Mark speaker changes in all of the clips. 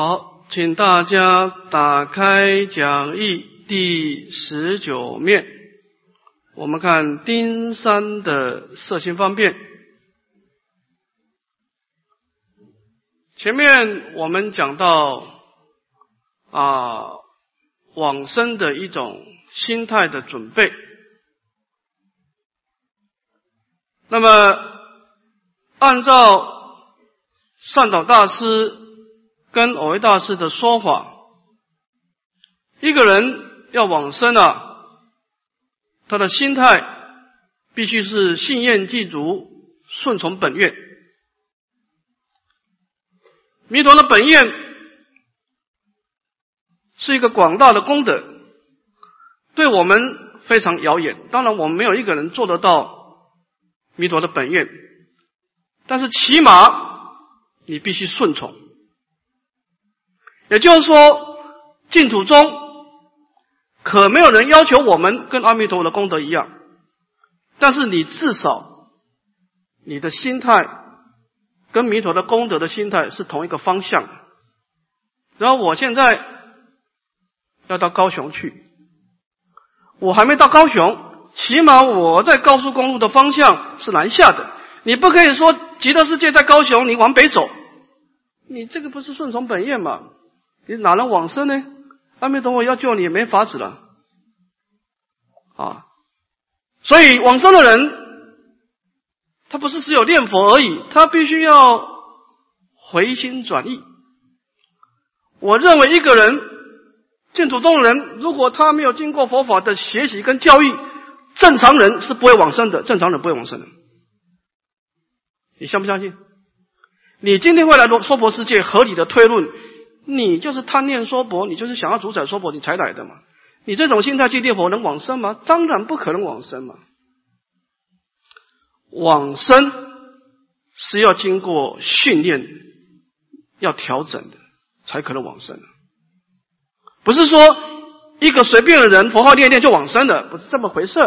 Speaker 1: 好，请大家打开讲义第十九面，我们看丁三的色心方便。前面我们讲到啊，往生的一种心态的准备。那么，按照善导大师。跟偶维大师的说法，一个人要往生啊，他的心态必须是信愿具足，顺从本愿。弥陀的本愿是一个广大的功德，对我们非常遥远。当然，我们没有一个人做得到弥陀的本愿，但是起码你必须顺从。也就是说，净土中可没有人要求我们跟阿弥陀佛的功德一样，但是你至少你的心态跟弥陀的功德的心态是同一个方向。然后我现在要到高雄去，我还没到高雄，起码我在高速公路的方向是南下的。你不可以说极乐世界在高雄，你往北走，你这个不是顺从本愿吗？你哪能往生呢？阿弥陀佛要救你也没法子了啊！所以往生的人，他不是只有念佛而已，他必须要回心转意。我认为一个人净土中人，如果他没有经过佛法的学习跟教育，正常人是不会往生的。正常人不会往生的，你相不相信？你今天会来说娑婆世界合理的推论？你就是贪念娑婆，你就是想要主宰娑婆，你才来的嘛？你这种心态去念佛能往生吗？当然不可能往生嘛！往生是要经过训练，要调整的，才可能往生。不是说一个随便的人佛号念念就往生的，不是这么回事。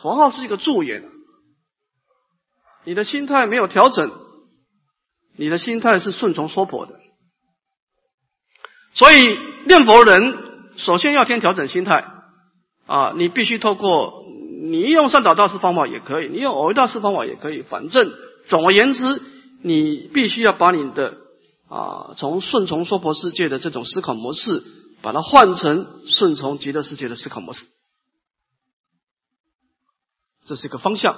Speaker 1: 佛号是一个助缘，你的心态没有调整。你的心态是顺从娑婆的，所以念佛人首先要先调整心态啊！你必须透过你用善导大师方法也可以，你用偶遇大师方法也可以，反正总而言之，你必须要把你的啊从顺从娑婆世界的这种思考模式，把它换成顺从极乐世界的思考模式，这是一个方向。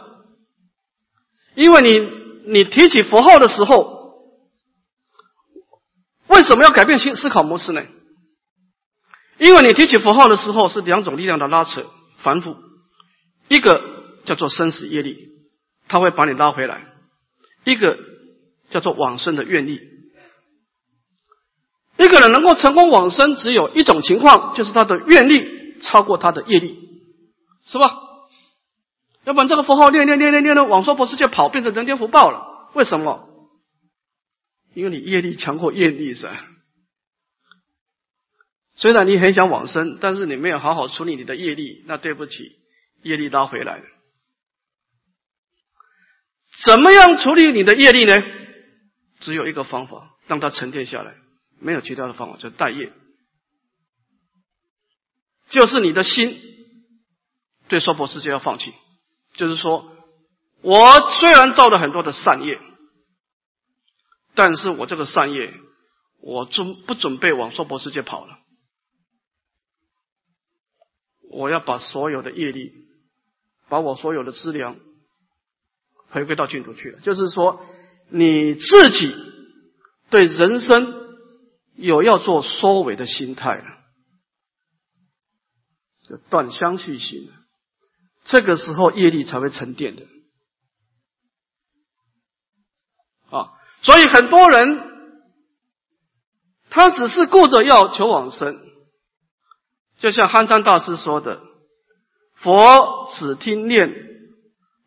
Speaker 1: 因为你你提起佛号的时候。为什么要改变新思考模式呢？因为你提起符号的时候是两种力量的拉扯、反复，一个叫做生死业力，它会把你拉回来；一个叫做往生的愿力。一个人能够成功往生，只有一种情况，就是他的愿力超过他的业力，是吧？要不然这个符号念念念念念的往娑婆世界跑，变成人间福报了。为什么？因为你业力强过业力噻，虽然你很想往生，但是你没有好好处理你的业力，那对不起，业力拉回来了。怎么样处理你的业力呢？只有一个方法，让它沉淀下来，没有其他的方法，叫代业，就是你的心对娑婆世界要放弃，就是说我虽然造了很多的善业。但是我这个善业，我准不准备往娑婆世界跑了？我要把所有的业力，把我所有的资粮回归到净土去了。就是说，你自己对人生有要做收尾的心态了，就断相续心这个时候业力才会沉淀的。所以很多人，他只是顾着要求往生，就像憨山大师说的：“佛只听念，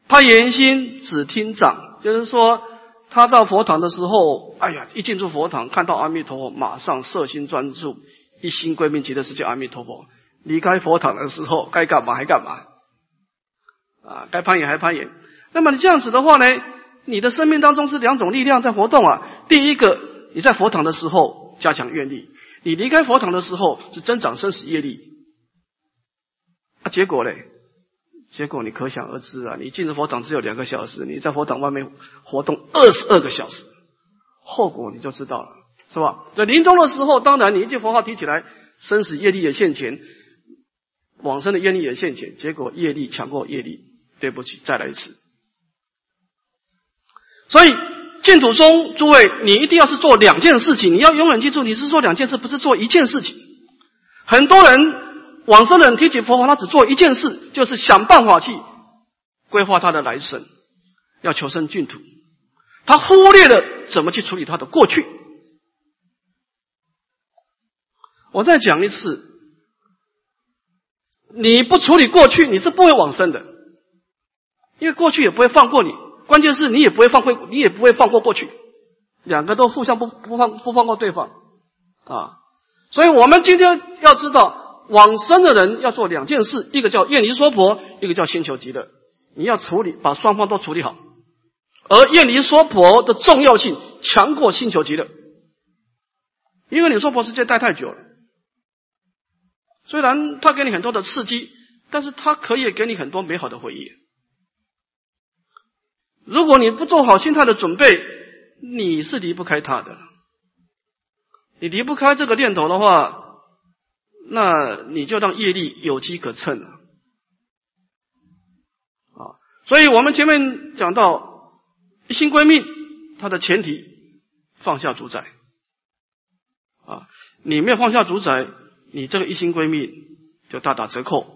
Speaker 1: 他言心只听长。”就是说，他到佛堂的时候，哎呀，一进入佛堂，看到阿弥陀佛，马上摄心专注，一心归命极乐世界阿弥陀佛。离开佛堂的时候，该干嘛还干嘛，啊，该攀岩还攀岩。那么你这样子的话呢？你的生命当中是两种力量在活动啊。第一个，你在佛堂的时候加强愿力，你离开佛堂的时候是增长生死业力。啊，结果嘞？结果你可想而知啊！你进入佛堂只有两个小时，你在佛堂外面活动二十二个小时，后果你就知道了，是吧？在临终的时候，当然你一句佛号提起来，生死业力也现前，往生的业力也现前，结果业力强过业力，对不起，再来一次。所以净土宗，诸位，你一定要是做两件事情，你要永远记住，你是做两件事，不是做一件事情。很多人。往生人提起佛法，他只做一件事，就是想办法去规划他的来生，要求生净土。他忽略了怎么去处理他的过去。我再讲一次，你不处理过去，你是不会往生的，因为过去也不会放过你。关键是你也不会放过，你也不会放过过去，两个都互相不不放不放过对方啊。所以我们今天要知道。往生的人要做两件事，一个叫愿离娑婆，一个叫星求极乐。你要处理，把双方都处理好。而愿离娑婆的重要性强过星求极乐，因为你娑婆世界待太久了。虽然他给你很多的刺激，但是他可以给你很多美好的回忆。如果你不做好心态的准备，你是离不开他的。你离不开这个念头的话。那你就让业力有机可乘了啊！所以我们前面讲到一心归命，它的前提放下主宰啊！你没有放下主宰，你这个一心归命就大打折扣，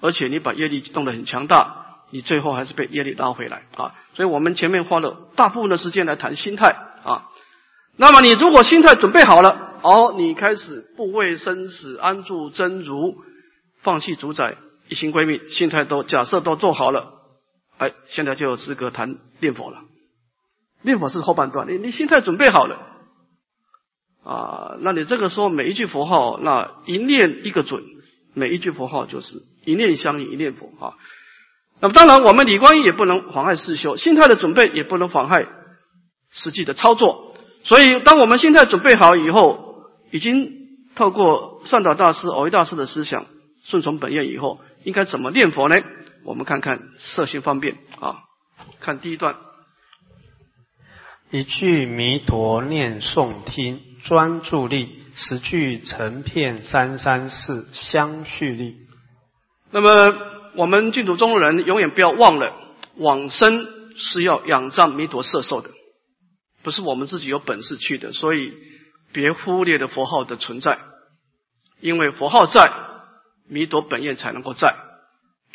Speaker 1: 而且你把业力弄得很强大，你最后还是被业力拉回来啊！所以我们前面花了大部分的时间来谈心态啊。那么你如果心态准备好了，哦，你开始不畏生死，安住真如，放弃主宰，一心归命，心态都假设都做好了，哎，现在就有资格谈念佛了。念佛是后半段，你你心态准备好了，啊，那你这个时候每一句佛号，那一念一个准，每一句佛号就是一念相应一念佛啊。那么当然，我们李观音也不能妨碍世修，心态的准备也不能妨碍实际的操作。所以，当我们心态准备好以后，已经透过善导大师、偶一大师的思想，顺从本愿以后，应该怎么念佛呢？我们看看色心方便啊。看第一段，
Speaker 2: 一句弥陀念诵听专注力，十句成片三三四相续力。
Speaker 1: 那么，我们净土中人永远不要忘了，往生是要仰仗弥陀摄受的。不是我们自己有本事去的，所以别忽略了佛号的存在，因为佛号在，弥陀本愿才能够在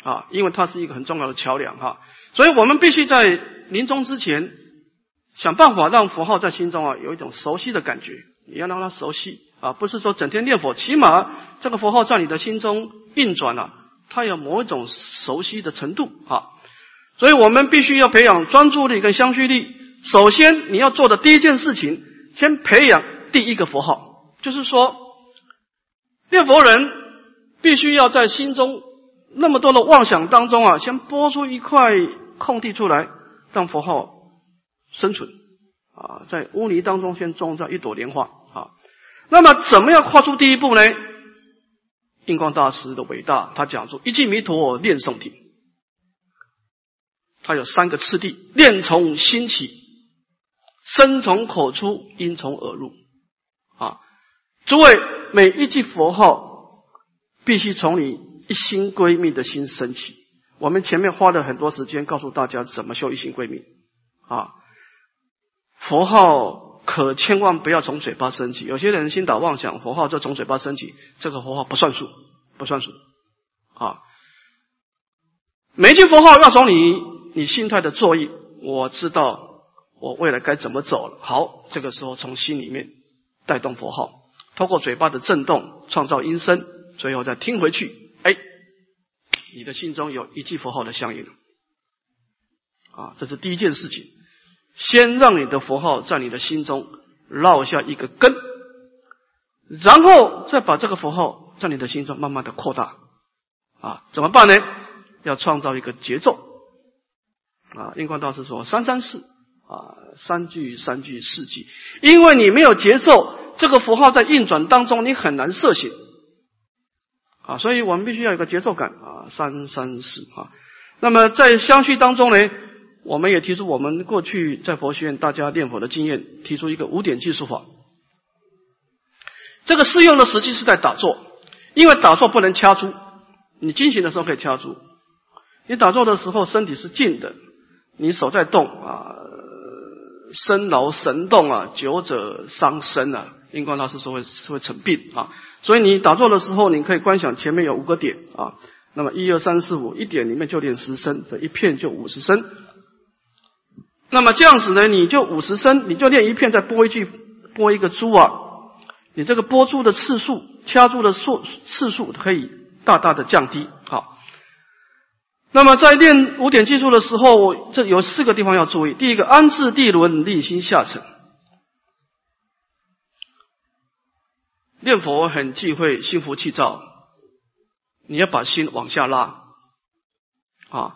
Speaker 1: 啊，因为它是一个很重要的桥梁哈，所以我们必须在临终之前想办法让佛号在心中啊有一种熟悉的感觉，你要让它熟悉啊，不是说整天念佛，起码这个佛号在你的心中运转啊，它有某一种熟悉的程度啊，所以我们必须要培养专注力跟相续力。首先，你要做的第一件事情，先培养第一个佛号，就是说，念佛人必须要在心中那么多的妄想当中啊，先拨出一块空地出来，让佛号生存啊，在污泥当中先种上一朵莲花啊。那么，怎么样跨出第一步呢？印光大师的伟大，他讲说一句弥陀念诵体，他有三个次第，念从心起。声从口出，音从耳入，啊！诸位，每一句佛号必须从你一心归命的心升起。我们前面花了很多时间告诉大家怎么修一心归命，啊！佛号可千万不要从嘴巴升起。有些人心导妄想，佛号就从嘴巴升起，这个佛号不算数，不算数，啊！每句佛号要从你你心态的作意，我知道。我未来该怎么走了？好，这个时候从心里面带动佛号，通过嘴巴的震动创造音声，最后再听回去。哎，你的心中有一句佛号的相应。啊，这是第一件事情，先让你的佛号在你的心中烙下一个根，然后再把这个佛号在你的心中慢慢的扩大。啊，怎么办呢？要创造一个节奏。啊，印光大师说三三四。啊，三句、三句、四句，因为你没有节奏，这个符号在运转当中，你很难摄行啊，所以我们必须要有个节奏感啊，三三四啊。那么在相续当中呢，我们也提出我们过去在佛学院大家念佛的经验，提出一个五点计数法。这个适用的时机是在打坐，因为打坐不能掐住，你进行的时候可以掐住，你打坐的时候身体是静的，你手在动啊。身劳神动啊，久者伤身啊。因光大师说会是会成病啊，所以你打坐的时候，你可以观想前面有五个点啊。那么一二三四五，一点里面就练十声，这一片就五十声。那么这样子呢，你就五十声，你就练一片，再拨一句，拨一个珠啊。你这个拨珠的次数，掐住的数次数可以大大的降低。好。那么在练五点技术的时候，这有四个地方要注意。第一个，安置地轮，立心下沉。念佛很忌讳心浮气躁，你要把心往下拉。啊，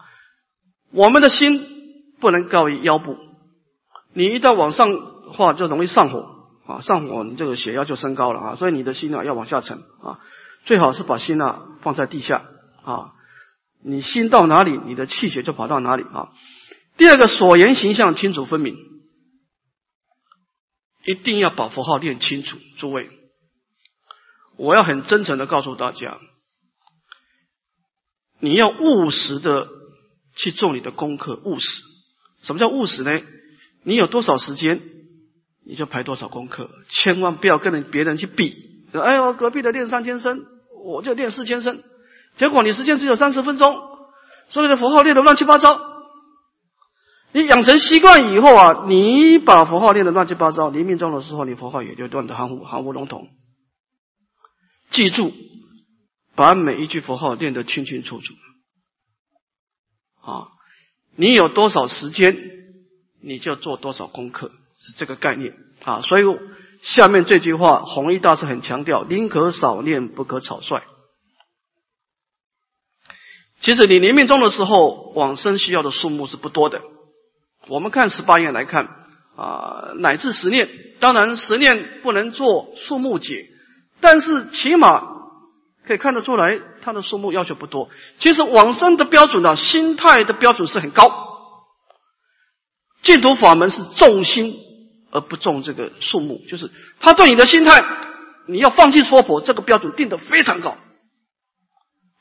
Speaker 1: 我们的心不能高于腰部，你一旦往上的话，就容易上火啊，上火你这个血压就升高了啊，所以你的心啊要往下沉啊，最好是把心啊放在地下啊。你心到哪里，你的气血就跑到哪里啊。第二个，所言形象清楚分明，一定要把符号练清楚。诸位，我要很真诚的告诉大家，你要务实的去做你的功课。务实，什么叫务实呢？你有多少时间，你就排多少功课，千万不要跟人别人去比。哎呦，隔壁的练三千声，我就练四千声。结果你时间只有三十分钟，所有的符号练得乱七八糟。你养成习惯以后啊，你把符号练得乱七八糟，临命中的时候，你符号也就乱得含糊含糊笼统。记住，把每一句符号练得清清楚楚。啊，你有多少时间，你就做多少功课，是这个概念啊。所以下面这句话，弘一大师很强调：宁可少念，不可草率。其实你临命终的时候，往生需要的数目是不多的。我们看十八愿来看啊，乃至十念，当然十念不能做数目解，但是起码可以看得出来，它的数目要求不多。其实往生的标准呢，心态的标准是很高。净土法门是重心而不重这个数目，就是他对你的心态，你要放弃娑婆，这个标准定得非常高。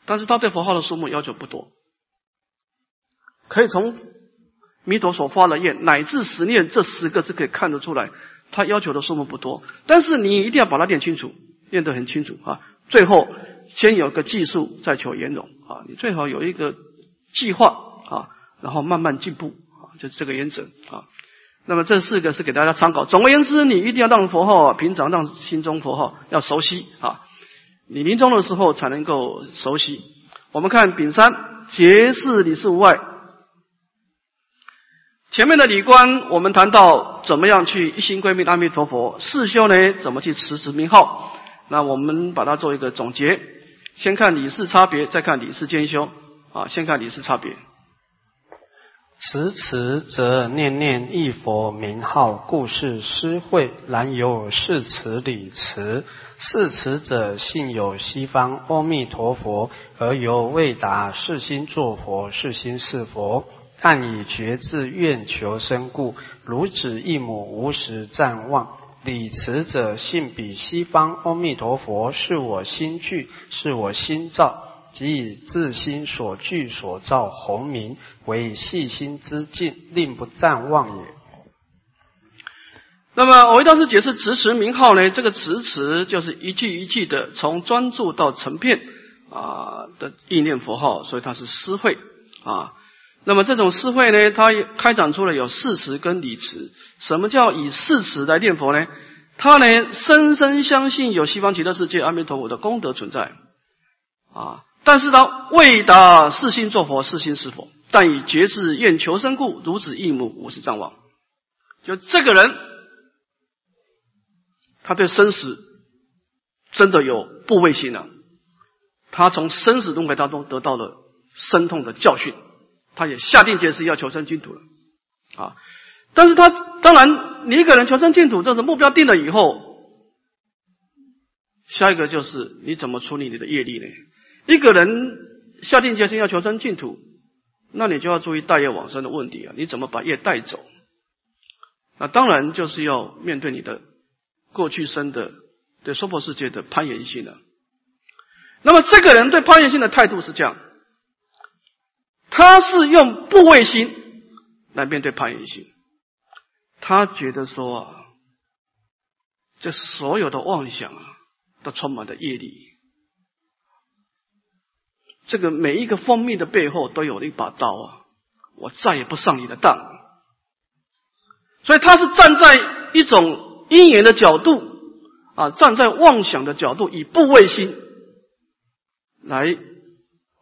Speaker 1: 但是他对佛号的数目要求不多，可以从弥陀所发的愿乃至十念这十个是可以看得出来，他要求的数目不多。但是你一定要把它念清楚，念得很清楚啊！最后先有个技术，再求圆融啊！你最好有一个计划啊，然后慢慢进步啊，就这个原则啊。那么这四个是给大家参考。总而言之，你一定要让佛号平常让心中佛号要熟悉啊。你临终的时候才能够熟悉。我们看丙三结是理事无碍。前面的礼观，我们谈到怎么样去一心归命阿弥陀佛。四修呢，怎么去持持名号？那我们把它做一个总结。先看理事差别，再看理事兼修。啊，先看理事差别。
Speaker 2: 持持则念念一佛名号，故是施会，然有是持理持。是持者信有西方阿弥陀佛，而由未达是心作佛，是心是佛。但以觉智愿求生故，如子一母无时暂忘。理持者信彼西方阿弥陀佛是我心具，是我心造，即以自心所具所造弘名，为细心之境，令不暂忘也。
Speaker 1: 那么，我为大师解释持持名号呢？这个持持就是一句一句的从专注到成片啊的意念佛号，所以它是思会啊。那么这种思会呢，它开展出了有誓词跟理词。什么叫以誓词来念佛呢？他呢深深相信有西方极乐世界阿弥陀佛的功德存在啊，但是他未达四心作佛，四心是佛，但以觉智愿求生故，如此一母无是障望。就这个人。他对生死真的有部位心了，他从生死轮回当中得到了深痛的教训，他也下定决心要求生净土了啊！但是他当然，你一个人求生净土，这是目标定了以后，下一个就是你怎么处理你的业力呢？一个人下定决心要求生净土，那你就要注意带业往生的问题啊！你怎么把业带走？那当然就是要面对你的过去生的对娑婆世界的攀岩性了。那么这个人对攀岩性的态度是这样，他是用部位心来面对攀岩心，他觉得说啊，这所有的妄想啊，都充满了业力，这个每一个蜂蜜的背后都有一把刀啊，我再也不上你的当。所以他是站在一种因缘的角度啊，站在妄想的角度，以部位心来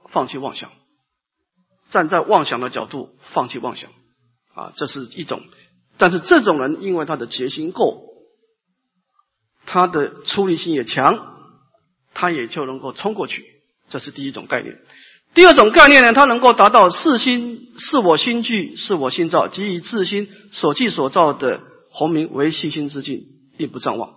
Speaker 1: 放弃妄想，站在妄想的角度放弃妄想啊，这是一种。但是这种人因为他的决心够，他的出离心也强，他也就能够冲过去。这是第一种概念。第二种概念呢，他能够达到四心是我心具是我心造，即以自心所具所造的宏明为信心之境，并不障望。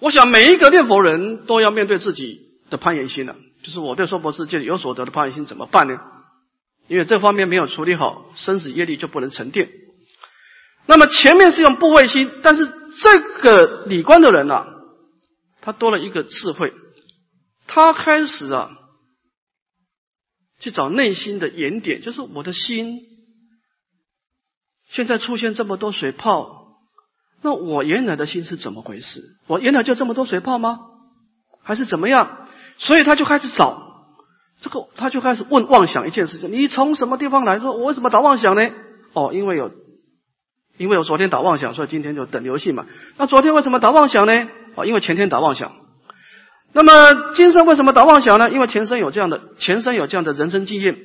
Speaker 1: 我想每一个念佛人都要面对自己的攀岩心了，就是我对娑婆世界有所得的攀岩心怎么办呢？因为这方面没有处理好，生死业力就不能沉淀。那么前面是用部位心，但是这个理观的人呢，他多了一个智慧，他开始啊。去找内心的原点，就是我的心现在出现这么多水泡，那我原来的心是怎么回事？我原来就这么多水泡吗？还是怎么样？所以他就开始找这个，他就开始问妄想一件事情：你从什么地方来说？我为什么打妄想呢？哦，因为有，因为我昨天打妄想，所以今天就等游戏嘛。那昨天为什么打妄想呢？哦，因为前天打妄想。那么今生为什么打妄想呢？因为前生有这样的前生有这样的人生经验，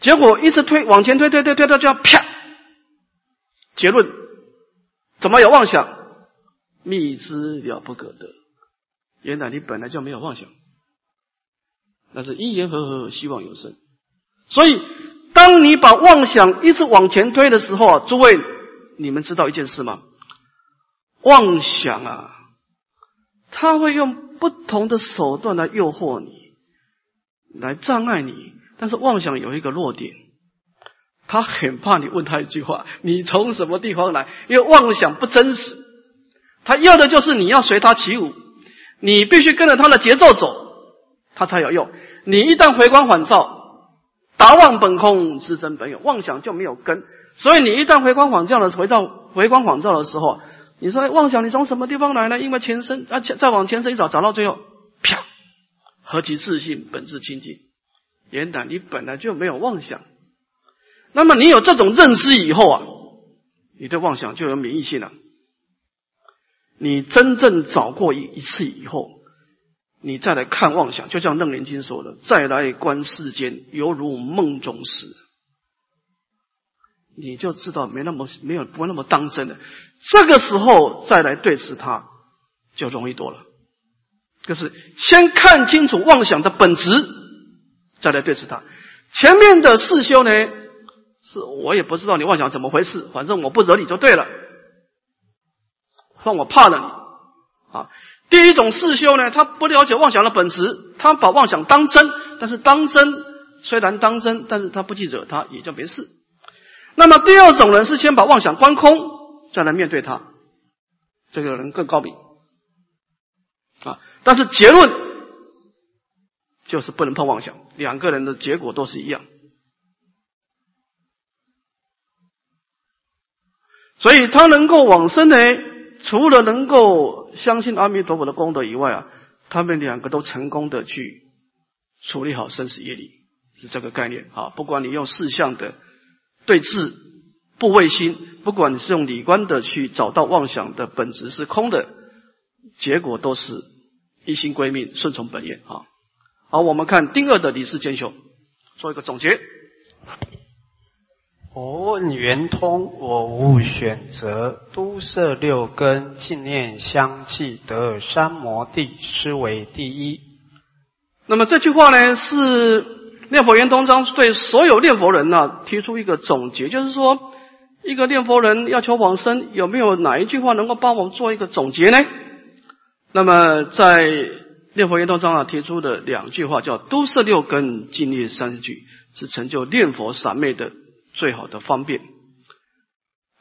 Speaker 1: 结果一直推往前推推推推到这样啪，结论怎么有妄想？密之了不可得。原来你本来就没有妄想，那是因缘和合，希望有生。所以当你把妄想一直往前推的时候啊，诸位你们知道一件事吗？妄想啊，他会用。不同的手段来诱惑你，来障碍你。但是妄想有一个弱点，他很怕你问他一句话：“你从什么地方来？”因为妄想不真实，他要的就是你要随他起舞，你必须跟着他的节奏走，他才有用。你一旦回光返照，达妄本空，自真本有，妄想就没有根。所以你一旦回光返照的回到回光返照的时候。你说妄想，你从什么地方来呢？因为前身啊，再往前身一找，找到最后，啪，何其自信，本质清净。严胆，你本来就没有妄想。那么你有这种认识以后啊，你对妄想就有免疫性了。你真正找过一一次以后，你再来看妄想，就像楞严经说的：“再来观世间，犹如梦中事。”你就知道没那么没有不那么当真的。这个时候再来对视它，就容易多了。就是先看清楚妄想的本质，再来对视它。前面的四修呢，是我也不知道你妄想怎么回事，反正我不惹你就对了。算我怕了你啊。第一种四修呢，他不了解妄想的本质，他把妄想当真，但是当真虽然当真，但是他不去惹他，也就没事。那么第二种人是先把妄想观空。再来面对他，这个人更高明啊！但是结论就是不能碰妄想，两个人的结果都是一样。所以他能够往生呢，除了能够相信阿弥陀佛的功德以外啊，他们两个都成功的去处理好生死业力，是这个概念啊！不管你用四相的对峙。不畏心，不管你是用理观的去找到妄想的本质是空的，结果都是一心归命，顺从本愿啊。好，我们看丁二的理事兼修，做一个总结。
Speaker 2: 我问圆通，我无选择，都摄六根，净念相继，得三摩地，是为第一。
Speaker 1: 那么这句话呢，是念佛圆通章对所有念佛人呢提出一个总结，就是说。一个念佛人要求往生，有没有哪一句话能够帮我们做一个总结呢？那么在念佛圆通章啊提出的两句话叫“都摄六根，净念三句”，是成就念佛三昧的最好的方便。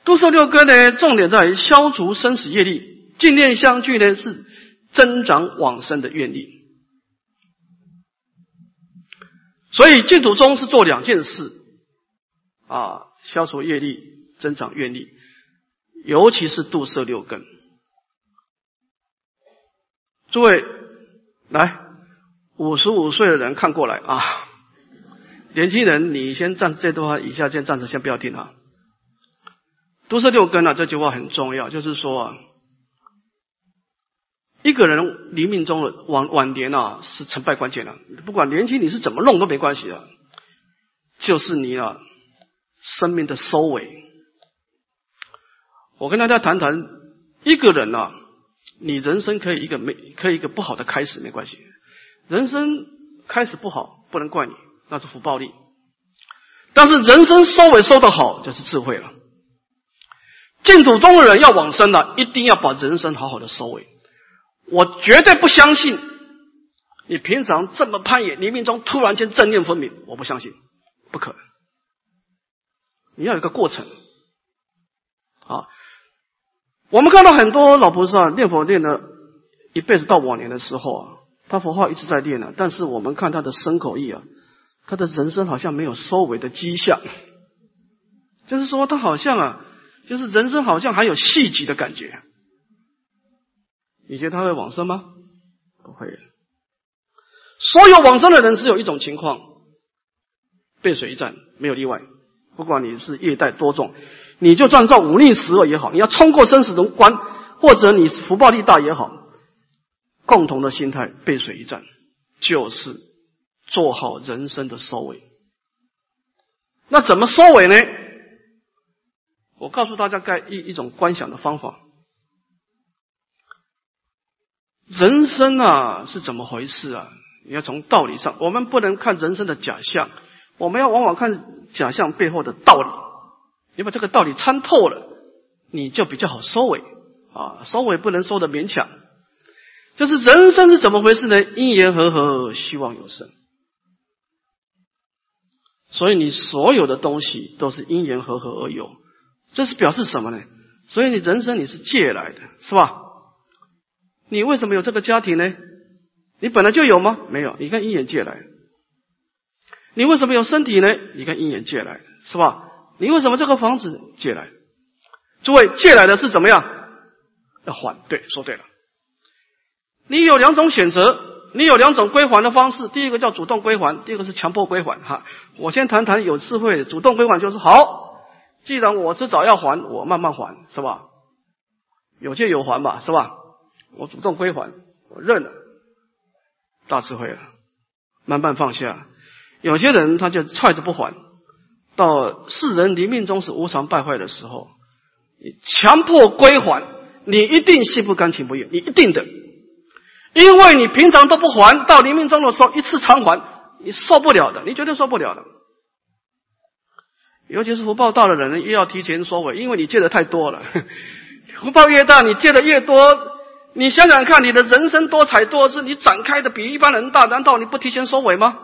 Speaker 1: 都摄六根呢，重点在于消除生死业力；净念相聚呢，是增长往生的愿力。所以净土宗是做两件事啊，消除业力，增长愿力，尤其是度色六根。诸位，来，五十五岁的人看过来啊，年轻人，你先暂这段话以下先暂时先不要听啊。度摄六根啊，这句话很重要，就是说啊，一个人临命中的晚晚年啊，是成败关键的。不管年轻你是怎么弄都没关系的，就是你啊，生命的收尾。我跟大家谈谈，一个人啊。你人生可以一个没可以一个不好的开始没关系，人生开始不好不能怪你，那是福报力。但是人生收尾收的好就是智慧了。净土中的人要往生了，一定要把人生好好的收尾。我绝对不相信你平常这么攀岩，黎明中突然间正念分明，我不相信，不可能。你要有个过程啊。我们看到很多老菩萨念佛念了一辈子，到晚年的时候啊，他佛号一直在念啊，但是我们看他的身口意啊，他的人生好像没有收尾的迹象，就是说他好像啊，就是人生好像还有续集的感觉。你觉得他会往生吗？不会。所有往生的人只有一种情况，背水一战，没有例外。不管你是业带多重。你就创造五逆十恶也好，你要冲过生死的关，或者你福报力大也好，共同的心态背水一战，就是做好人生的收尾。那怎么收尾呢？我告诉大家该一一种观想的方法。人生啊是怎么回事啊？你要从道理上，我们不能看人生的假象，我们要往往看假象背后的道理。你把这个道理参透了，你就比较好收尾啊，收尾不能收的勉强。就是人生是怎么回事呢？因缘和合，希望有生。所以你所有的东西都是因缘和合而有，这是表示什么呢？所以你人生你是借来的，是吧？你为什么有这个家庭呢？你本来就有吗？没有，你看因缘借来。你为什么有身体呢？你看因缘借来，是吧？你为什么这个房子借来？诸位借来的是怎么样？要还？对，说对了。你有两种选择，你有两种归还的方式。第一个叫主动归还，第二个是强迫归还。哈，我先谈谈有智慧的。主动归还就是好，既然我迟早要还，我慢慢还，是吧？有借有还吧，是吧？我主动归还，我认了，大智慧了，慢慢放下。有些人他就踹着不还。到世人临命终是无常败坏的时候，你强迫归还，你一定心不甘情不愿，你一定的，因为你平常都不还，到临命终的时候一次偿还，你受不了的，你绝对受不了的。尤其是福报大的人，越要提前收尾，因为你借的太多了。福报越大，你借的越多，你想想看，你的人生多彩多姿，你展开的比一般人大，难道你不提前收尾吗？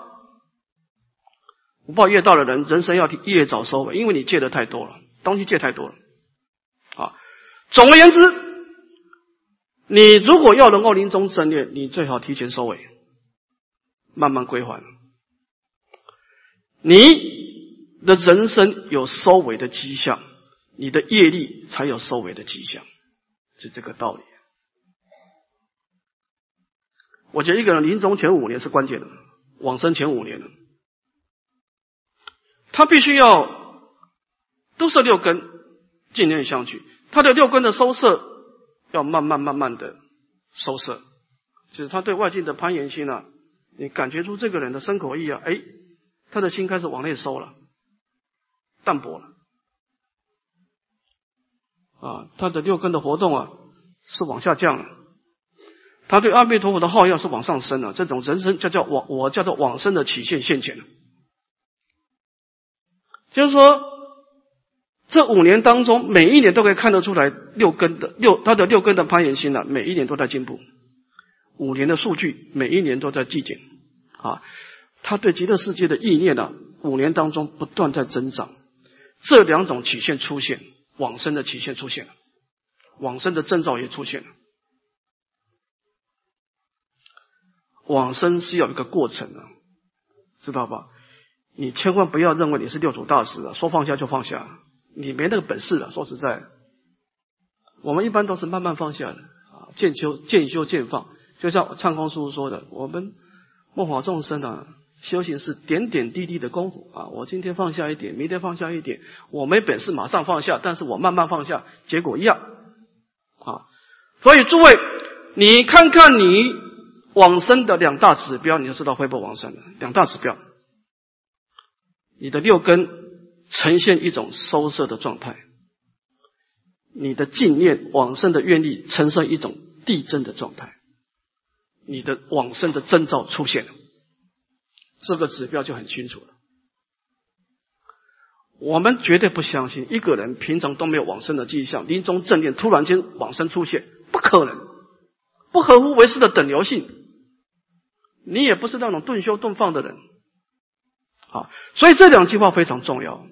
Speaker 1: 福报越大的人，人生要越早收尾，因为你借的太多了，东西借太多了。啊，总而言之，你如果要能够临终正念，你最好提前收尾，慢慢归还。你的人生有收尾的迹象，你的业力才有收尾的迹象，是这个道理。我觉得一个人临终前五年是关键的，往生前五年的。他必须要都是六根尽念相去，他的六根的收摄要慢慢慢慢的收摄，就是他对外境的攀岩心啊，你感觉出这个人的身口意啊，哎，他的心开始往内收了，淡薄了，啊，他的六根的活动啊是往下降了，他对阿弥陀佛的好要是往上升了，这种人生叫叫往我叫做往生的曲线现前。就是说，这五年当中，每一年都可以看得出来六根的六他的六根的攀岩心呢，每一年都在进步。五年的数据，每一年都在递减啊。他对极乐世界的意念呢，五年当中不断在增长。这两种曲线出现，往生的曲线出现了，往生的征兆也出现了。往生是有一个过程的，知道吧？你千万不要认为你是六祖大师啊，说放下就放下，你没那个本事了。说实在，我们一般都是慢慢放下的啊，渐修渐修渐放。就像唱空叔说的，我们末法众生啊，修行是点点滴滴的功夫啊。我今天放下一点，明天放下一点，我没本事马上放下，但是我慢慢放下，结果一样啊。所以诸位，你看看你往生的两大指标，你就知道会不会往生了。两大指标。你的六根呈现一种收摄的状态，你的净念往生的愿力呈现一种递增的状态，你的往生的征兆出现了，这个指标就很清楚了。我们绝对不相信一个人平常都没有往生的迹象，临终正念突然间往生出现，不可能，不合乎为师的等流性。你也不是那种顿修顿放的人。好，所以这两句话非常重要。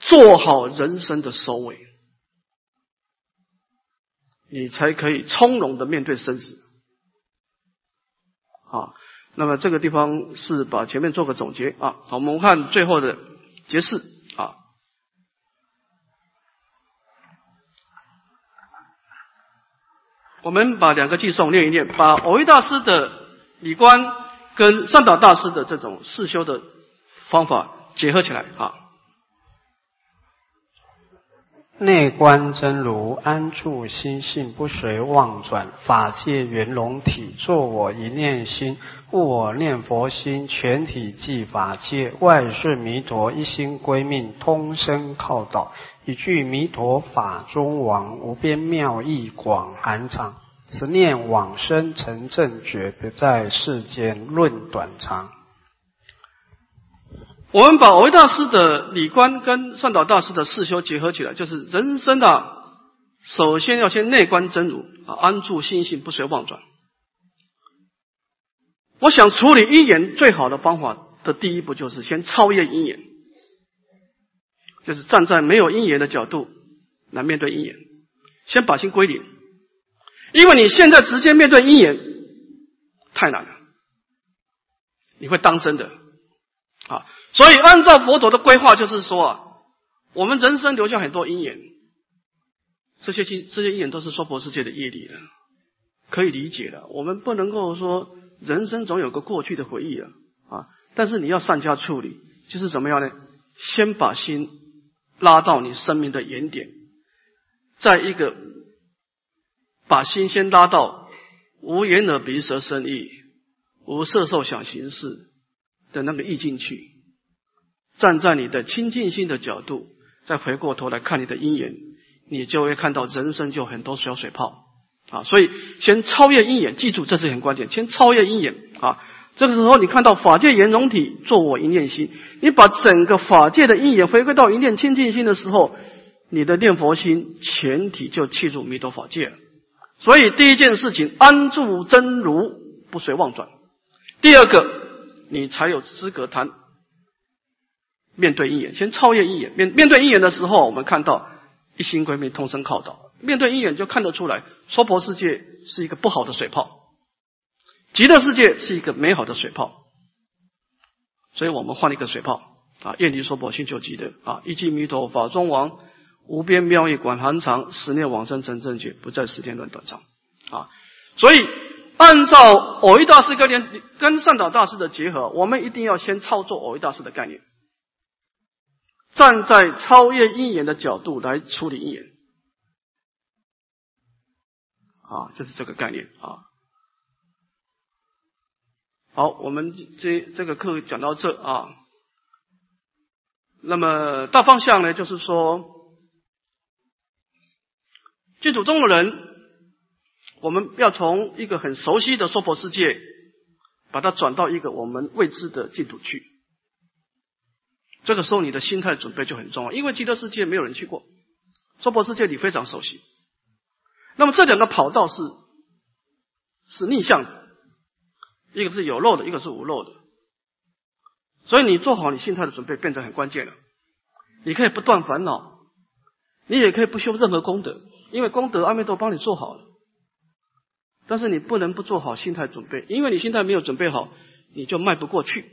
Speaker 1: 做好人生的收尾，你才可以从容的面对生死。啊，那么这个地方是把前面做个总结啊。好，我们看最后的结释啊。我们把两个寄送念一念，把偶一大师的理观。跟善导大师的这种四修的方法结合起来啊。
Speaker 2: 内观真如，安住心性，不随妄转，法界圆融体，作我一念心，故我念佛心，全体即法界，外顺弥陀，一心归命，通身靠道，一句弥陀法中王，无边妙义广含藏。此念往生成正觉，不在世间论短长。
Speaker 1: 我们把偶大师的理观跟善导大师的四修结合起来，就是人生的首先要先内观真如啊，安住心性，不随妄转。我想处理因缘最好的方法的第一步，就是先超越因缘，就是站在没有因缘的角度来面对因缘，先把心归零。因为你现在直接面对因缘太难了，你会当真的啊！所以按照佛陀的规划，就是说啊，我们人生留下很多因缘，这些经这些因缘都是娑婆世界的业力了，可以理解的。我们不能够说人生总有个过去的回忆了啊，但是你要善加处理，就是怎么样呢？先把心拉到你生命的原点，在一个。把心先拉到无眼耳鼻舌身意、无色受想行识的那个意境去，站在你的清净心的角度，再回过头来看你的因缘，你就会看到人生就很多小水泡啊！所以先超越因缘，记住这是很关键，先超越因缘啊！这个时候你看到法界圆融体，做我一念心，你把整个法界的因缘回归到一念清净心的时候，你的念佛心全体就契入弥陀法界。所以第一件事情，安住真如，不随妄转。第二个，你才有资格谈面对因缘，先超越因缘。面面对因缘的时候，我们看到一心归命，通身靠导。面对因缘，就看得出来，娑婆世界是一个不好的水泡，极乐世界是一个美好的水泡。所以我们换了一个水泡啊，愿离娑婆，心求极乐啊，一记弥陀法中王。无边妙义广含藏，十念往生成正觉，不在时间论短长啊！所以按照偶一大师跟念跟善导大师的结合，我们一定要先操作偶一大师的概念，站在超越因缘的角度来处理因缘啊，就是这个概念啊。好，我们这这个课讲到这啊，那么大方向呢，就是说。净土中的人，我们要从一个很熟悉的娑婆世界，把它转到一个我们未知的净土去。这个时候你的心态准备就很重要，因为极乐世界没有人去过，娑婆世界你非常熟悉。那么这两个跑道是是逆向的，一个是有漏的，一个是无漏的。所以你做好你心态的准备，变得很关键了。你可以不断烦恼，你也可以不修任何功德，因为功德阿弥陀帮你做好了。但是你不能不做好心态准备，因为你心态没有准备好，你就迈不过去。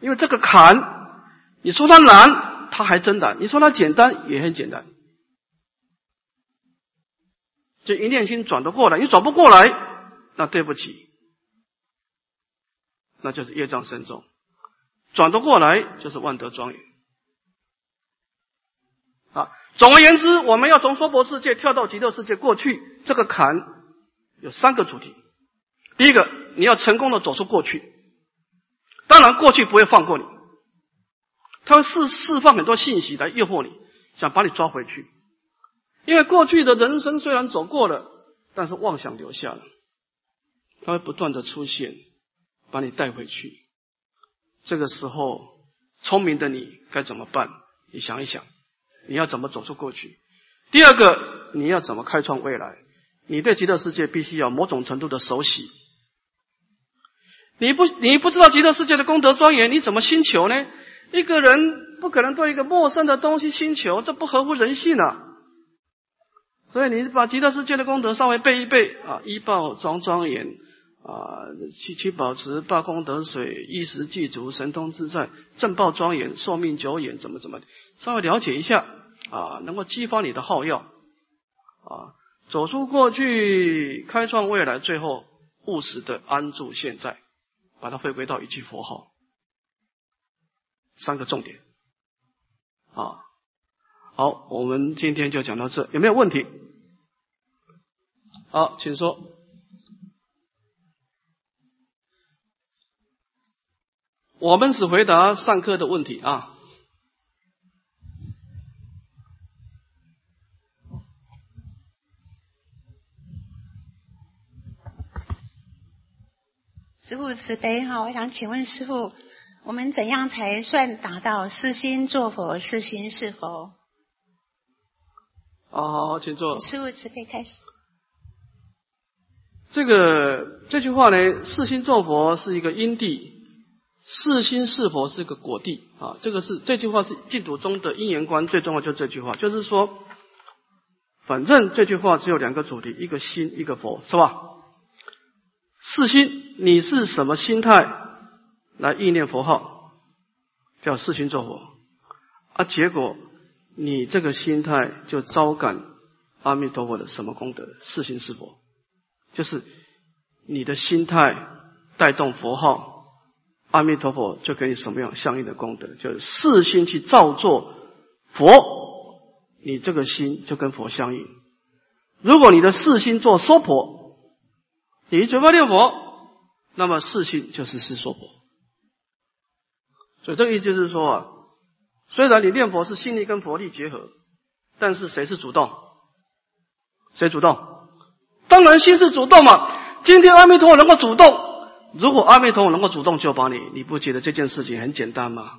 Speaker 1: 因为这个坎，你说它难，它还真难；你说它简单，也很简单。这一念心转得过来，你转不过来，那对不起，那就是业障深重；转得过来，就是万德庄严。啊，总而言之，我们要从娑婆世界跳到极乐世界过去，这个坎有三个主题。第一个，你要成功的走出过去，当然过去不会放过你，他会释释放很多信息来诱惑你，想把你抓回去。因为过去的人生虽然走过了，但是妄想留下了，他会不断的出现，把你带回去。这个时候，聪明的你该怎么办？你想一想，你要怎么走出过去？第二个，你要怎么开创未来？你对极乐世界必须要某种程度的熟悉。你不，你不知道极乐世界的功德庄严，你怎么心求呢？一个人不可能对一个陌生的东西心求，这不合乎人性啊！所以你把极乐世界的功德稍微背一背啊，一报庄庄严啊，七七保持八功德水，一食具足神通自在，正报庄严，寿命久远，怎么怎么，稍微了解一下啊，能够激发你的好药啊，走出过去，开创未来，最后务实的安住现在，把它回归到一句佛号，三个重点啊。好，我们今天就讲到这，有没有问题？好，请说。我们只回答上课的问题啊。
Speaker 3: 师父慈悲哈，我想请问师父，我们怎样才算达到四心做佛，四心是佛？
Speaker 1: 好好好，请坐。
Speaker 3: 师父慈悲开始。
Speaker 1: 这个这句话呢，四心作佛是一个因地，四心是佛是一个果地啊。这个是这句话是净土中的因缘观，最重要就这句话，就是说，反正这句话只有两个主题，一个心，一个佛，是吧？四心，你是什么心态来意念佛号，叫四心作佛啊？结果你这个心态就招感阿弥陀佛的什么功德？四心是佛。就是你的心态带动佛号，阿弥陀佛就给你什么样相应的功德？就是四心去造作佛，你这个心就跟佛相应。如果你的四心做娑婆，你嘴巴念佛，那么四心就是是娑婆。所以这个意思就是说啊，虽然你念佛是心力跟佛力结合，但是谁是主动？谁主动？当然，心是主动嘛。今天阿弥陀佛能够主动，如果阿弥陀佛能够主动救把你，你不觉得这件事情很简单吗？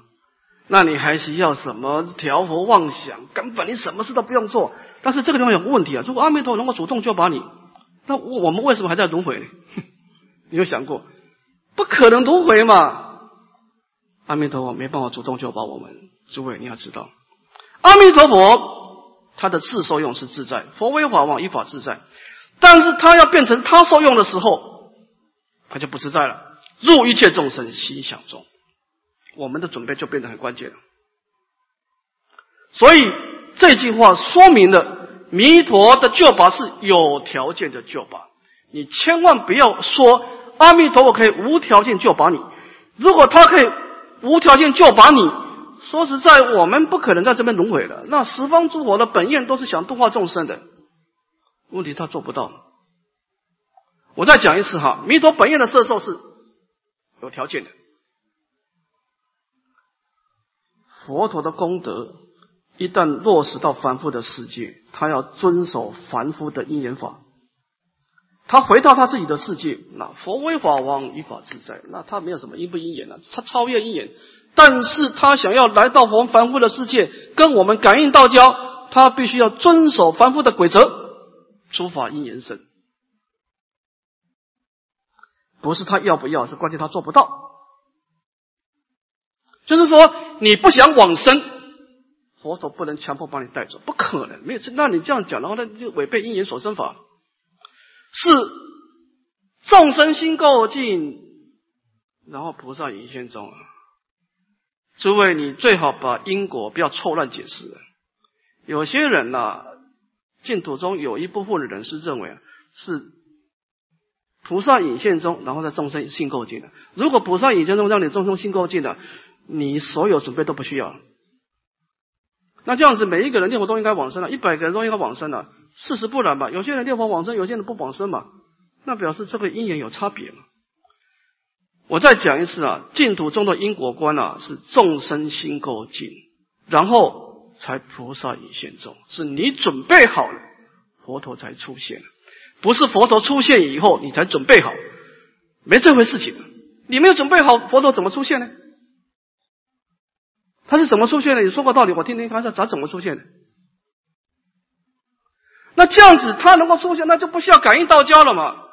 Speaker 1: 那你还需要什么调伏妄想？根本你什么事都不用做。但是这个地方有个问题啊，如果阿弥陀佛能够主动救把你，那我们为什么还在轮回？你有想过？不可能轮回嘛。阿弥陀佛没办法主动救拔我们，诸位你要知道，阿弥陀佛他的自受用是自在，佛为法王，依法自在。但是他要变成他受用的时候，他就不自在了。入一切众生心想中，我们的准备就变得很关键了。所以这句话说明了弥陀的救拔是有条件的救拔。你千万不要说阿弥陀佛可以无条件救拔你。如果他可以无条件就把你，说实在，我们不可能在这边轮回了。那十方诸佛的本愿都是想度化众生的。问题他做不到。我再讲一次哈，弥陀本愿的摄受是有条件的。佛陀的功德一旦落实到凡夫的世界，他要遵守凡夫的因缘法。他回到他自己的世界，那佛为法王，依法自在，那他没有什么因不因缘了，他超越因缘，但是他想要来到我们凡夫的世界，跟我们感应道交，他必须要遵守凡夫的规则，诸法因缘生。不是他要不要，是关键他做不到。就是说，你不想往生，佛陀不能强迫把你带走，不可能，没有。那你这样讲的话，那就违背因缘所生法。是众生心够尽，然后菩萨引现中。诸位，你最好把因果不要错乱解释。有些人呐，净土中有一部分的人是认为，是菩萨引现中，然后在众生心够尽的。如果菩萨引现中让你众生心够尽的，你所有准备都不需要了。那这样子，每一个人念佛都应该往生了，一百个人都应该往生了。事实不然吧？有些人念佛往生，有些人不往生嘛。那表示这个因缘有差别嘛。我再讲一次啊，净土中的因果观啊，是众生心够尽，然后才菩萨引现中，是你准备好了，佛陀才出现，不是佛陀出现以后你才准备好，没这回事情。你没有准备好，佛陀怎么出现呢？他是怎么出现的？你说过道理，我听听看，他咋怎么出现的？那这样子他能够出现，那就不需要感应道教了嘛？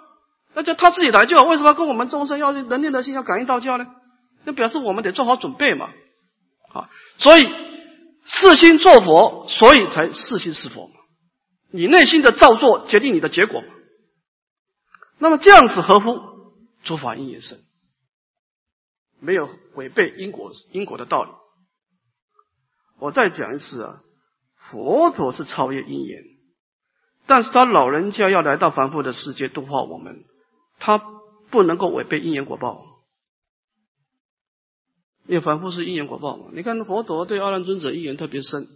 Speaker 1: 那就他自己来就好。为什么跟我们众生要人念的心要感应道教呢？那表示我们得做好准备嘛。啊，所以四心做佛，所以才四心是佛。你内心的造作决定你的结果。那么这样子合乎诸法因缘生，没有违背因果因果的道理。我再讲一次啊，佛陀是超越因缘，但是他老人家要来到凡夫的世界度化我们。他不能够违背因缘果报，因为凡夫是因缘果报嘛。你看佛陀对阿难尊者因缘特别深，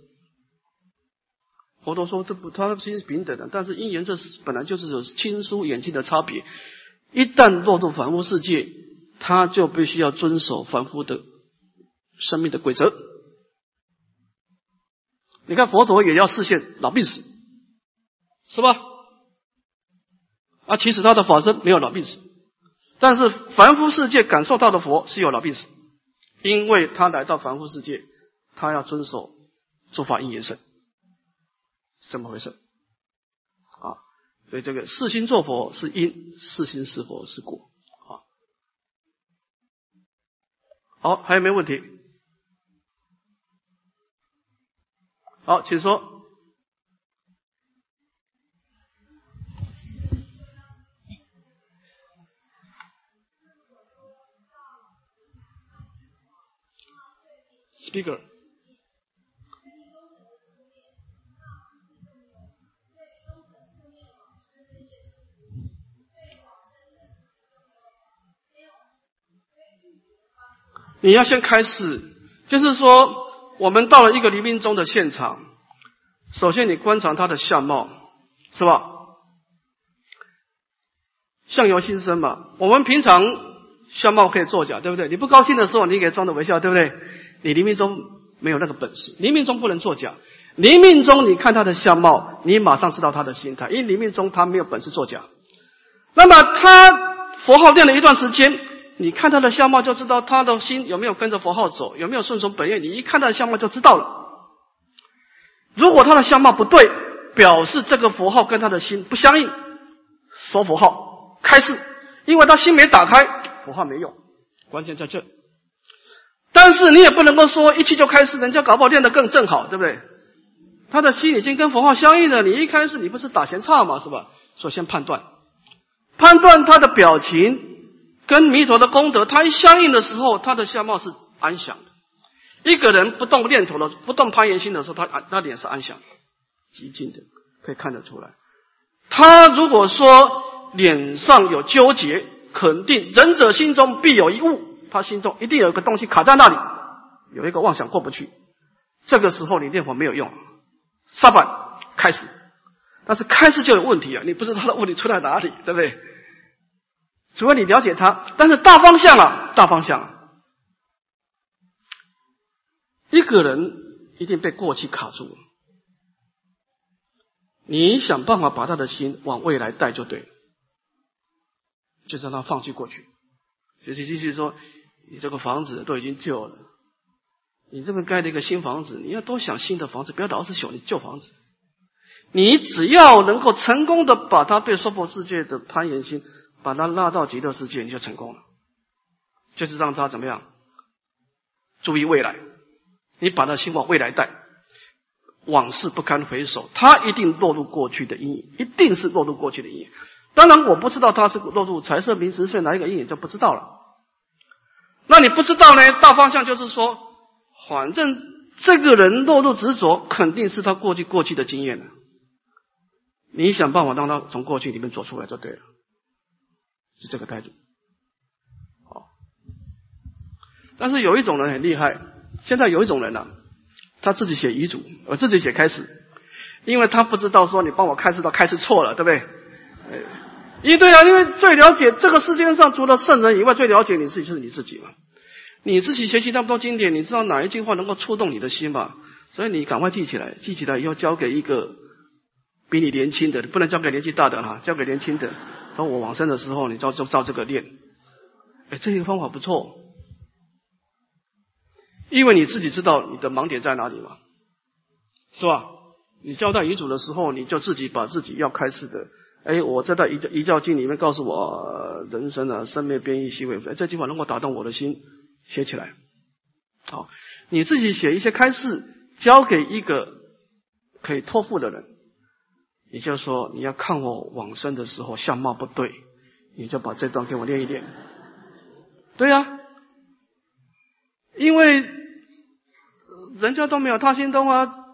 Speaker 1: 佛陀说这不，他的心是平等的，但是因缘这是本来就是有亲疏远近的差别。一旦落入凡夫世界，他就必须要遵守凡夫的生命的规则。你看佛陀也要视现老病死，是吧？啊，其实他的法身没有老病死，但是凡夫世界感受到的佛是有老病死，因为他来到凡夫世界，他要遵守诸法因缘生，怎么回事？啊，所以这个四心做佛是因，四心是佛是果。啊，好，还有没有问题？好，请说。Speaker，你要先开始，就是说，我们到了一个黎明中的现场，首先你观察他的相貌，是吧？相由心生嘛。我们平常相貌可以作假，对不对？你不高兴的时候，你可以装的微笑，对不对？你黎明中没有那个本事，黎明中不能作假。黎明中你看他的相貌，你马上知道他的心态，因为黎明中他没有本事作假。那么他佛号念了一段时间，你看他的相貌就知道他的心有没有跟着佛号走，有没有顺从本愿。你一看他的相貌就知道了。如果他的相貌不对，表示这个佛号跟他的心不相应，说佛号开示，因为他心没打开，佛号没用。关键在这。但是你也不能够说一气就开始，人家搞不好练得更正好，对不对？他的心已经跟佛号相应了，你一开始你不是打闲岔嘛，是吧？首先判断，判断他的表情跟弥陀的功德，他一相应的时候，他的相貌是安详的。一个人不动念头了，不动攀岩心的时候，他安他脸是安详的、极静的，可以看得出来。他如果说脸上有纠结，肯定仁者心中必有一物。他心中一定有一个东西卡在那里，有一个妄想过不去。这个时候你念佛没有用，沙板开始，但是开始就有问题啊！你不知道他的问题出在哪里，对不对？除非你了解他，但是大方向啊，大方向，一个人一定被过去卡住了。你想办法把他的心往未来带就对了，就让他放弃过去，就是继续说。你这个房子都已经旧了，你这边盖了一个新房子，你要多想新的房子，不要老是想你旧房子。你只要能够成功的把他对娑婆世界的攀岩心，把他拉到极乐世界，你就成功了。就是让他怎么样？注意未来，你把他心往未来带，往事不堪回首，他一定落入过去的阴影，一定是落入过去的阴影。当然，我不知道他是落入财色名食睡哪一个阴影，就不知道了。那你不知道呢？大方向就是说，反正这个人落入执着，肯定是他过去过去的经验了。你想办法让他从过去里面走出来就对了，是这个态度。好，但是有一种人很厉害，现在有一种人呢，他自己写遗嘱，我自己写开始，因为他不知道说你帮我开始到开始错了，对不对？一对啊，因为最了解这个世界上除了圣人以外，最了解你自己就是你自己嘛。你自己学习那么多经典，你知道哪一句话能够触动你的心嘛？所以你赶快记起来，记起来以后交给一个。比你年轻的，不能交给年纪大的哈，交给年轻的。说我往生的时候，你照就照这个念。哎，这个方法不错，因为你自己知道你的盲点在哪里嘛，是吧？你交代遗嘱的时候，你就自己把自己要开示的，哎，我在《遗遗教经》里面告诉我，人生啊，生灭变异，虚伪，这句话能够打动我的心，写起来。好，你自己写一些开示，交给一个可以托付的人。也就是说，你要看我往生的时候相貌不对，你就把这段给我念一念。对呀，因为人家都没有他心通啊。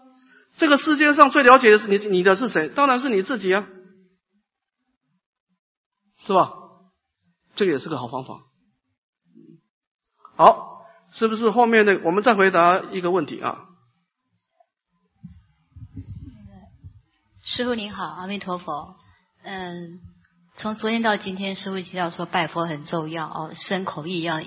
Speaker 1: 这个世界上最了解的是你，你的是谁？当然是你自己啊，是吧？这个也是个好方法。好，是不是后面的我们再回答一个问题啊？
Speaker 4: 师傅您好，阿弥陀佛。嗯，从昨天到今天，师傅提到说拜佛很重要哦，身口意要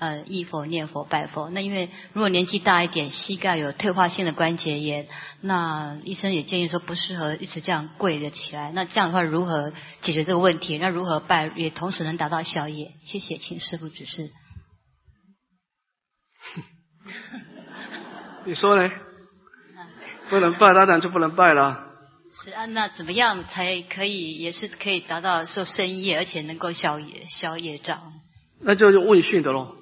Speaker 4: 呃忆佛念佛拜佛。那因为如果年纪大一点，膝盖有退化性的关节炎，那医生也建议说不适合一直这样跪着起来。那这样的话如何解决这个问题？那如何拜也同时能达到效业？谢谢，请师傅指示。
Speaker 1: 你说呢？不能拜，当然就不能拜了。
Speaker 4: 是啊，那怎么样才可以也是可以达到受生业，而且能够消业消业障？
Speaker 1: 那就用问讯的喽。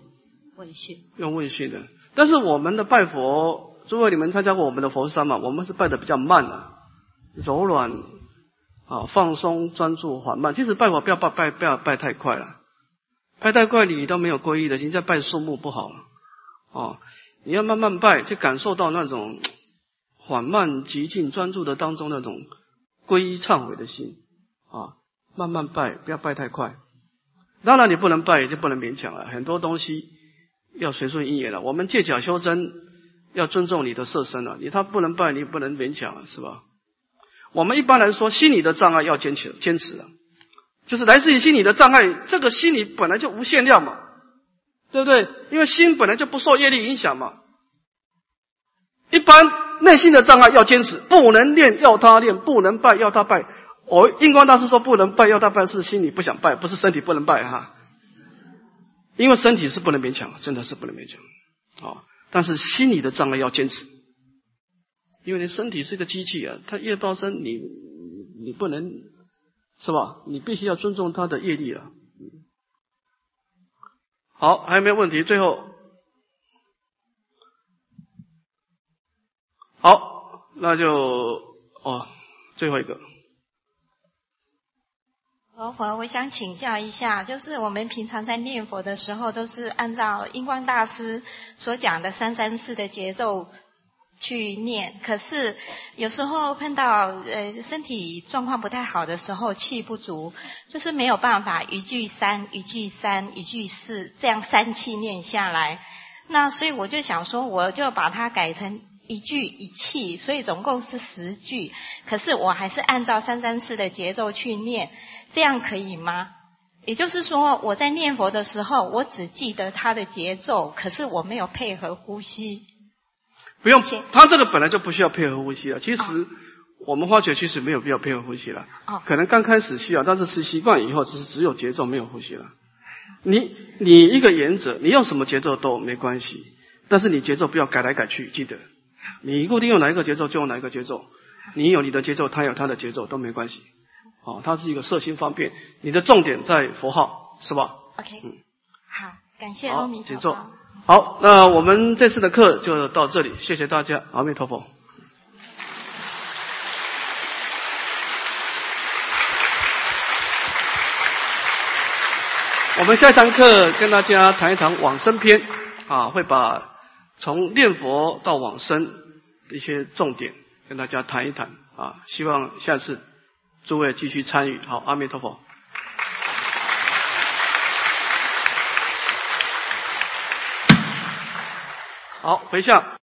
Speaker 4: 问讯。
Speaker 1: 用问讯的，但是我们的拜佛，诸位你们参加过我们的佛山嘛？我们是拜的比较慢啊，柔软啊，放松、专注、缓慢。其实拜佛不要拜拜不要拜太快了，拜太快你都没有皈依的，人家拜树木不好了哦。你要慢慢拜，去感受到那种。缓慢、极静、专注的当中那种皈依、忏悔的心啊，慢慢拜，不要拜太快。当然，你不能拜，也就不能勉强了。很多东西要随顺因缘了。我们借假修真，要尊重你的色身了。你他不能拜，你不能勉强，是吧？我们一般来说，心理的障碍要坚持，坚持了，就是来自于心理的障碍。这个心理本来就无限量嘛，对不对？因为心本来就不受业力影响嘛，一般。内心的障碍要坚持，不能练要他练，不能拜要他拜。我印光大师说不能拜要他拜，是心里不想拜，不是身体不能拜哈。因为身体是不能勉强，真的是不能勉强啊。但是心理的障碍要坚持，因为你身体是个机器啊，它业报身，你你不能是吧？你必须要尊重他的业力啊。好，还有没有问题？最后。好，那就哦，最后一个。
Speaker 3: 佛佛，我想请教一下，就是我们平常在念佛的时候，都是按照印光大师所讲的三三四的节奏去念。可是有时候碰到呃身体状况不太好的时候，气不足，就是没有办法一句三，一句三，一句四，这样三气念下来。那所以我就想说，我就把它改成。一句一气，所以总共是十句。可是我还是按照三三四的节奏去念，这样可以吗？也就是说，我在念佛的时候，我只记得它的节奏，可是我没有配合呼吸。
Speaker 1: 不用，他这个本来就不需要配合呼吸了。其实我们发觉其实没有必要配合呼吸了。哦。可能刚开始需要，但是是习惯以后，只是只有节奏没有呼吸了。你你一个原则，你用什么节奏都没关系。但是你节奏不要改来改去，记得你固定用哪一个节奏就用哪一个节奏，你有你的节奏，他有他的节奏都没关系。哦，它是一个色心方便，你的重点在佛号，是吧
Speaker 3: ？OK，嗯，好，感谢
Speaker 1: 好
Speaker 3: 阿弥，陀
Speaker 1: 请坐
Speaker 3: 佛。。
Speaker 1: 好，那我们这次的课就到这里，谢谢大家，阿弥陀佛。我们下一堂课跟大家谈一谈往生篇啊，会把从念佛到往生一些重点跟大家谈一谈啊，希望下次诸位继续参与。好，阿弥陀佛。好，回向。